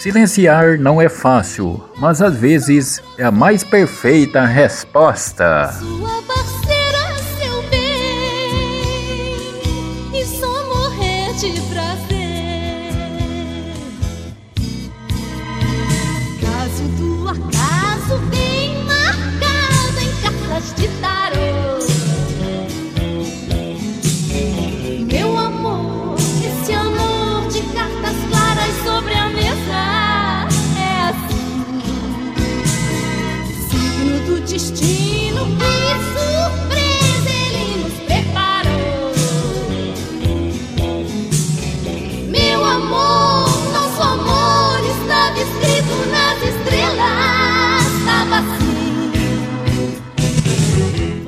Silenciar não é fácil, mas às vezes é a mais perfeita resposta. Caso tu acabe existir.